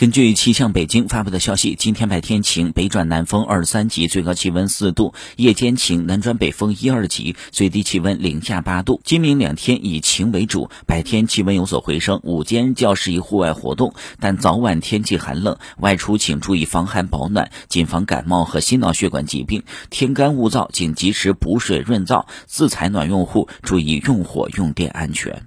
根据气象北京发布的消息今天白天晴北转南风二三级最高气温四度夜间晴南转北风一二级最低气温零下八度今明两天以晴为主白天气温有所回升午间较适宜户外活动但早晚天气寒冷外出请注意防寒保暖谨防感冒和心脑血管疾病。天干物燥请及时补水润燥自采暖用户注意用火用电安全。